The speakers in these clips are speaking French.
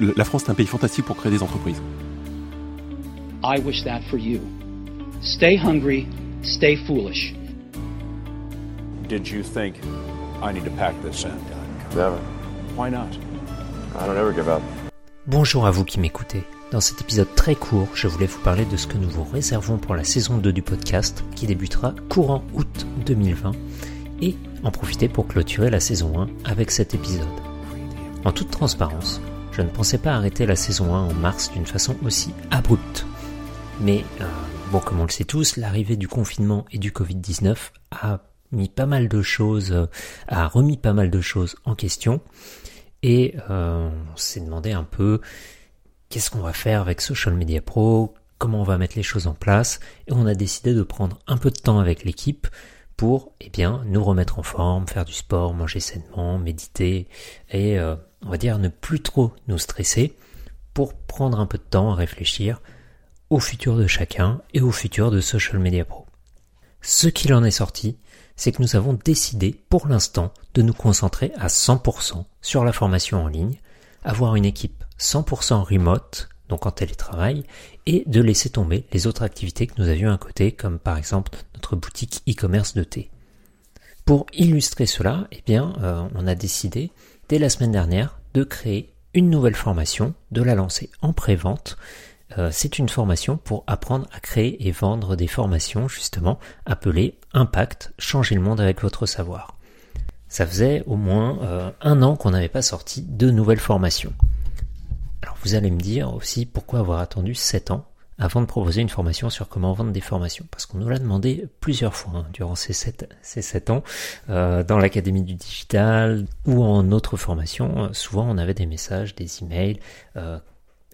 La France est un pays fantastique pour créer des entreprises. I wish that for you. Stay hungry, stay foolish. Did you think I need to pack this in? Never. Why not? I don't ever give up. Bonjour à vous qui m'écoutez. Dans cet épisode très court, je voulais vous parler de ce que nous vous réservons pour la saison 2 du podcast qui débutera courant août 2020 et en profiter pour clôturer la saison 1 avec cet épisode. En toute transparence, je ne pensais pas arrêter la saison 1 en mars d'une façon aussi abrupte. Mais euh, bon, comme on le sait tous, l'arrivée du confinement et du Covid-19 a mis pas mal de choses, euh, a remis pas mal de choses en question. Et euh, on s'est demandé un peu qu'est-ce qu'on va faire avec Social Media Pro, comment on va mettre les choses en place? Et on a décidé de prendre un peu de temps avec l'équipe pour eh bien nous remettre en forme, faire du sport, manger sainement, méditer et on va dire ne plus trop nous stresser pour prendre un peu de temps à réfléchir au futur de chacun et au futur de Social Media Pro. Ce qu'il en est sorti, c'est que nous avons décidé pour l'instant de nous concentrer à 100% sur la formation en ligne, avoir une équipe 100% remote, donc en télétravail, et de laisser tomber les autres activités que nous avions à côté, comme par exemple notre boutique e-commerce de thé. Pour illustrer cela, eh bien, euh, on a décidé dès la semaine dernière de créer une nouvelle formation, de la lancer en pré-vente. Euh, c'est une formation pour apprendre à créer et vendre des formations justement appelées Impact, changer le monde avec votre savoir. Ça faisait au moins euh, un an qu'on n'avait pas sorti de nouvelles formations. Alors vous allez me dire aussi pourquoi avoir attendu 7 ans avant de proposer une formation sur comment vendre des formations. Parce qu'on nous l'a demandé plusieurs fois hein, durant ces 7, ces 7 ans, euh, dans l'Académie du Digital ou en autre formation. Euh, souvent on avait des messages, des emails. Euh,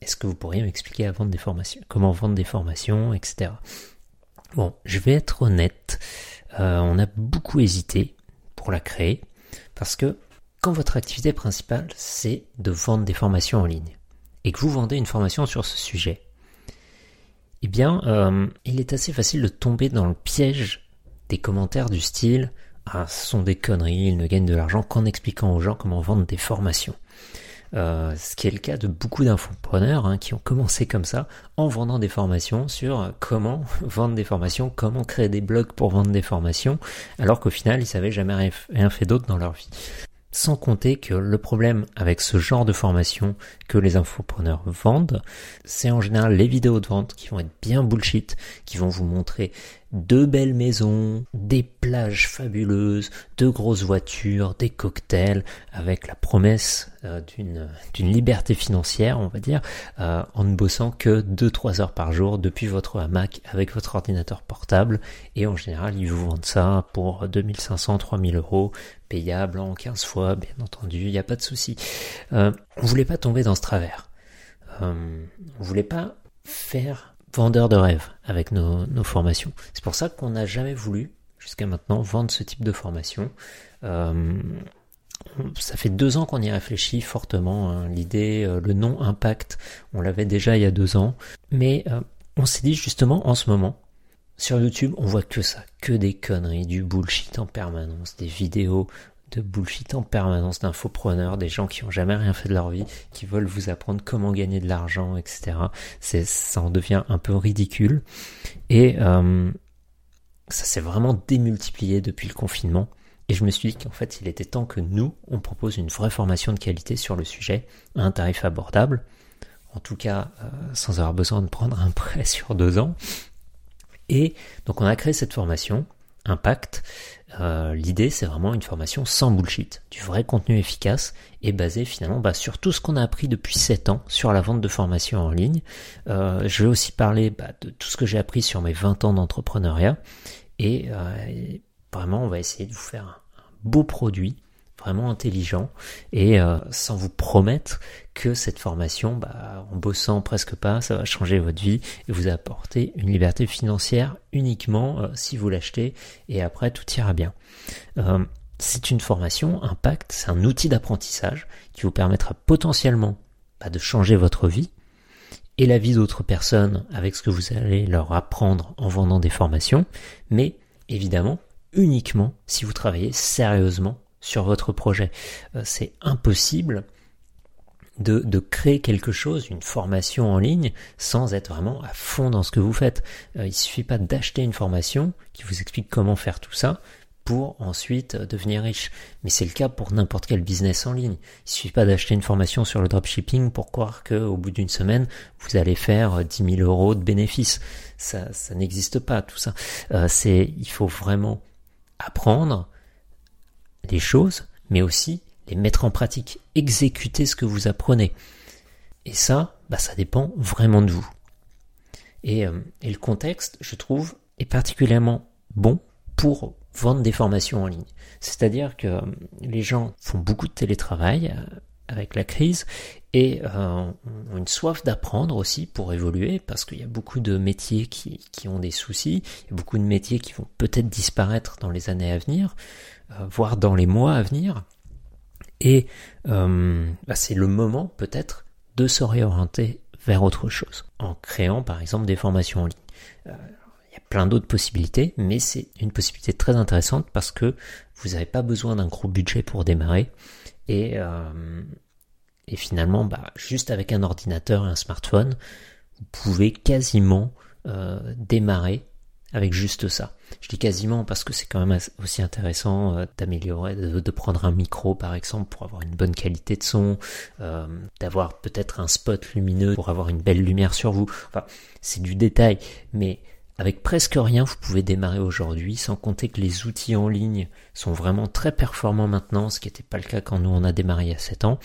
Est-ce que vous pourriez m'expliquer à vendre des formations, comment vendre des formations, etc. Bon, je vais être honnête, euh, on a beaucoup hésité pour la créer, parce que quand votre activité principale c'est de vendre des formations en ligne, et que vous vendez une formation sur ce sujet, eh bien, euh, il est assez facile de tomber dans le piège des commentaires du style Ah, ce sont des conneries, ils ne gagnent de l'argent qu'en expliquant aux gens comment vendre des formations. Euh, ce qui est le cas de beaucoup d'infopreneurs hein, qui ont commencé comme ça en vendant des formations sur comment vendre des formations, comment créer des blogs pour vendre des formations, alors qu'au final ils savaient jamais rien fait d'autre dans leur vie. Sans compter que le problème avec ce genre de formation que les infopreneurs vendent, c'est en général les vidéos de vente qui vont être bien bullshit, qui vont vous montrer de belles maisons, des plages fabuleuses, de grosses voitures, des cocktails, avec la promesse euh, d'une d'une liberté financière, on va dire, euh, en ne bossant que 2-3 heures par jour depuis votre hamac avec votre ordinateur portable. Et en général, ils vous vendent ça pour 2500-3000 euros, payable en 15 fois, bien entendu, il n'y a pas de souci. Euh, on voulait pas tomber dans ce travers. Euh, on voulait pas faire vendeur de rêve avec nos, formations. C'est pour ça qu'on n'a jamais voulu, jusqu'à maintenant, vendre ce type de formation. Euh, ça fait deux ans qu'on y réfléchit fortement. Hein. L'idée, euh, le nom impact, on l'avait déjà il y a deux ans. Mais euh, on s'est dit justement en ce moment, sur YouTube, on voit que ça, que des conneries, du bullshit en permanence, des vidéos de bullshit en permanence d'infopreneurs, des gens qui ont jamais rien fait de leur vie, qui veulent vous apprendre comment gagner de l'argent, etc. C'est, ça en devient un peu ridicule. Et euh, ça s'est vraiment démultiplié depuis le confinement. Et je me suis dit qu'en fait, il était temps que nous, on propose une vraie formation de qualité sur le sujet, à un tarif abordable. En tout cas, euh, sans avoir besoin de prendre un prêt sur deux ans. Et donc, on a créé cette formation, Impact. Euh, L'idée, c'est vraiment une formation sans bullshit, du vrai contenu efficace et basé finalement bah, sur tout ce qu'on a appris depuis 7 ans sur la vente de formation en ligne. Euh, je vais aussi parler bah, de tout ce que j'ai appris sur mes 20 ans d'entrepreneuriat et, euh, et, vraiment, on va essayer de vous faire un beau produit vraiment intelligent et euh, sans vous promettre que cette formation, bah, en bossant presque pas, ça va changer votre vie et vous apporter une liberté financière uniquement euh, si vous l'achetez et après tout ira bien. Euh, c'est une formation, Impact, c'est un outil d'apprentissage qui vous permettra potentiellement bah, de changer votre vie et la vie d'autres personnes avec ce que vous allez leur apprendre en vendant des formations, mais évidemment uniquement si vous travaillez sérieusement sur votre projet. Euh, c'est impossible de, créer quelque chose, une formation en ligne, sans être vraiment à fond dans ce que vous faites. Euh, il suffit pas d'acheter une formation qui vous explique comment faire tout ça pour ensuite devenir riche. Mais c'est le cas pour n'importe quel business en ligne. Il suffit pas d'acheter une formation sur le dropshipping pour croire qu'au bout d'une semaine, vous allez faire 10 000 euros de bénéfices. Ça, ça n'existe pas, tout ça. Euh, c'est, il faut vraiment apprendre les choses, mais aussi les mettre en pratique, exécuter ce que vous apprenez. Et ça, bah, ça dépend vraiment de vous. Et, euh, et le contexte, je trouve, est particulièrement bon pour vendre des formations en ligne. C'est-à-dire que euh, les gens font beaucoup de télétravail euh, avec la crise et ont une soif d'apprendre aussi pour évoluer parce qu'il y a beaucoup de métiers qui, qui, ont des soucis, beaucoup de métiers qui vont peut-être disparaître dans les années à venir, voire dans les mois à venir. Et euh, bah, c'est le moment peut-être de se réorienter vers autre chose, en créant par exemple des formations en ligne. Euh, il y a plein d'autres possibilités, mais c'est une possibilité très intéressante parce que vous n'avez pas besoin d'un gros budget pour démarrer. Et, euh, et finalement, bah, juste avec un ordinateur et un smartphone, vous pouvez quasiment démarrer avec juste ça. Je dis quasiment parce que c'est quand même aussi intéressant euh, d'améliorer, de, prendre un micro par exemple pour avoir une bonne qualité de son, euh, d'avoir peut-être un spot lumineux pour avoir une belle lumière sur vous. Enfin, c'est du détail, mais avec presque rien, vous pouvez démarrer aujourd'hui, sans compter que les outils en ligne sont vraiment très performants maintenant, ce qui n'était pas le cas quand nous on a démarré il y a 7 ans.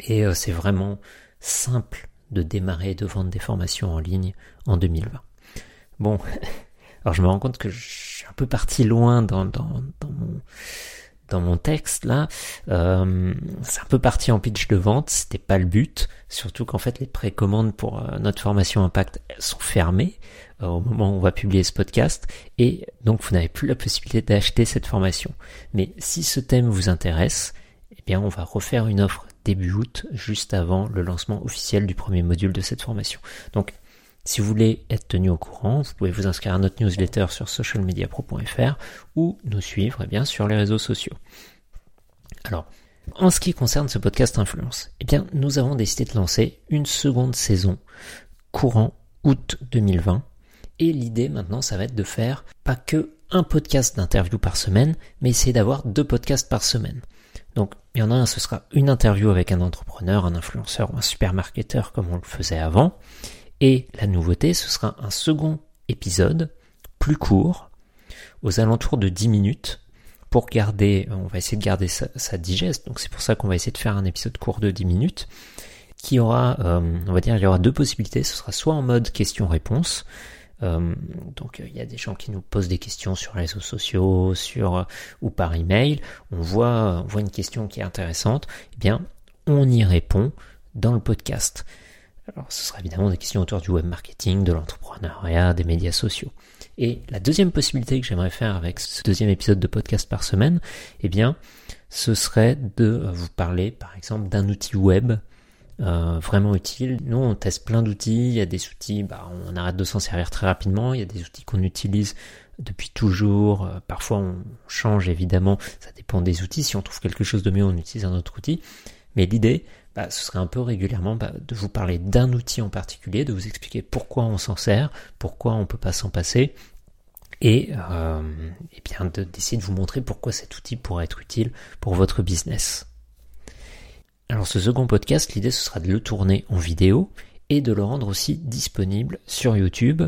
Et euh, c'est vraiment simple de démarrer de vendre des formations en ligne en 2020. Bon, Alors je me rends compte que je suis un peu parti loin dans, dans, dans mon dans mon texte là, euh, c'est un peu parti en pitch de vente, c'était pas le but, surtout qu'en fait les précommandes pour euh, notre formation Impact sont fermées euh, au moment où on va publier ce podcast, et donc vous n'avez plus la possibilité d'acheter cette formation. Mais si ce thème vous intéresse, eh bien on va refaire une offre début août, juste avant le lancement officiel du premier module de cette formation. Donc si vous voulez être tenu au courant, vous pouvez vous inscrire à notre newsletter sur socialmediapro.fr ou nous suivre eh bien, sur les réseaux sociaux. Alors, en ce qui concerne ce podcast Influence, eh bien, nous avons décidé de lancer une seconde saison courant août 2020. Et l'idée maintenant, ça va être de faire pas que un podcast d'interview par semaine, mais essayer d'avoir deux podcasts par semaine. Donc, il y en a un, ce sera une interview avec un entrepreneur, un influenceur ou un supermarketeur comme on le faisait avant. Et la nouveauté, ce sera un second épisode, plus court, aux alentours de 10 minutes, pour garder, on va essayer de garder sa, digeste, donc c'est pour ça qu'on va essayer de faire un épisode court de 10 minutes, qui aura, euh, on va dire, il y aura deux possibilités, ce sera soit en mode question-réponse, euh, donc il y a des gens qui nous posent des questions sur les réseaux sociaux, sur ou par email. On voit, on voit une question qui est intéressante. Eh bien, on y répond dans le podcast. Alors ce sera évidemment des questions autour du web marketing, de l'entrepreneuriat, des médias sociaux. Et la deuxième possibilité que j'aimerais faire avec ce deuxième épisode de podcast par semaine, eh bien, ce serait de vous parler par exemple d'un outil web euh, vraiment utile. Nous, on teste plein d'outils. Il y a des outils, bah, on arrête de s'en servir très rapidement. Il y a des outils qu'on utilise depuis toujours. Euh, parfois, on change évidemment. Ça dépend des outils. Si on trouve quelque chose de mieux, on utilise un autre outil. Mais l'idée, bah, ce serait un peu régulièrement bah, de vous parler d'un outil en particulier, de vous expliquer pourquoi on s'en sert, pourquoi on ne peut pas s'en passer, et, euh, bien d'essayer de vous montrer pourquoi cet outil pourrait être utile pour votre business. Alors ce second podcast, l'idée ce sera de le tourner en vidéo et de le rendre aussi disponible sur YouTube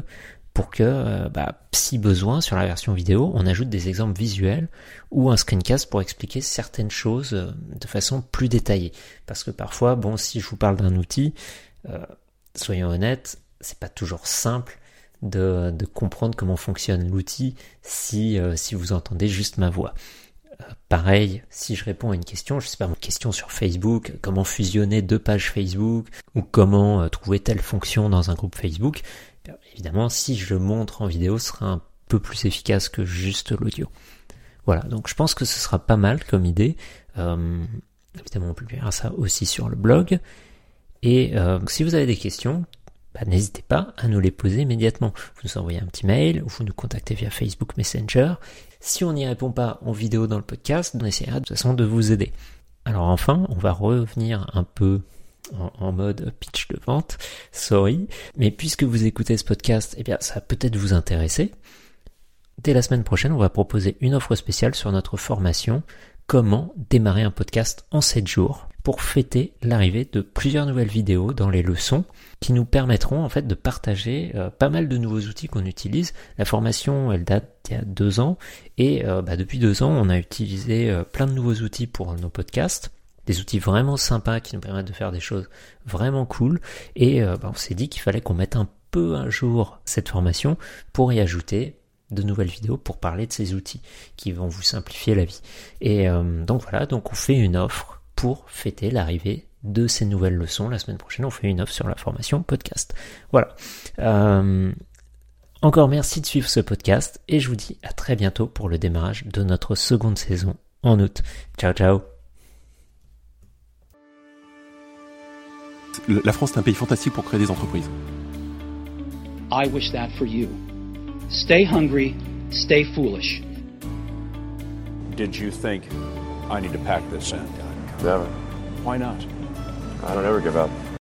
pour que, euh, bah, si besoin, sur la version vidéo, on ajoute des exemples visuels ou un screencast pour expliquer certaines choses euh, de façon plus détaillée. Parce que parfois, bon, si je vous parle d'un outil, euh, soyons honnêtes, c'est pas toujours simple de, de comprendre comment fonctionne l'outil si, si vous entendez juste ma voix. Pareil, si je réponds à une question, je sais pas, une question sur Facebook, comment fusionner deux pages Facebook, ou comment trouver telle fonction dans un groupe Facebook, évidemment, si je le montre en vidéo, ce sera un peu plus efficace que juste l'audio. Voilà, donc je pense que ce sera pas mal comme idée. Euh, évidemment, on publiera ça aussi sur le blog. Et euh, si vous avez des questions, bah, n'hésitez pas à nous les poser immédiatement. Vous nous envoyez un petit mail ou vous nous contactez via Facebook Messenger. Si on n'y répond pas en vidéo dans le podcast, on essaiera de toute façon de vous aider. Alors enfin, on va revenir un peu en, mode pitch de vente, sorry. Mais puisque vous écoutez ce podcast, eh bien, ça va peut-être vous intéresser. Dès la semaine prochaine, on va proposer une offre spéciale sur notre formation Comment démarrer un podcast en 7 jours pour fêter l'arrivée de plusieurs nouvelles vidéos dans les leçons qui nous permettront en fait de partager euh, pas mal de nouveaux outils qu'on utilise. La formation, elle date il y a deux ans et euh, bah, depuis deux ans, on a utilisé euh, plein de nouveaux outils pour nos podcasts des outils vraiment sympas qui nous permettent de faire des choses vraiment cool. Et euh, bah, on s'est dit qu'il fallait qu'on mette un peu un jour cette formation pour y ajouter de nouvelles vidéos pour parler de ces outils qui vont vous simplifier la vie. Et donc voilà, donc on fait une offre pour fêter l'arrivée de ces nouvelles leçons. La semaine prochaine, on fait une offre sur la formation podcast. Voilà. Euh, encore merci de suivre ce podcast et je vous dis à très bientôt pour le démarrage de notre seconde saison en août. Ciao ciao La France est un pays fantastique pour créer des entreprises. I wish that for you. Stay hungry, stay foolish. Did you think I need to pack this in? Never. Why not? I don't ever give up.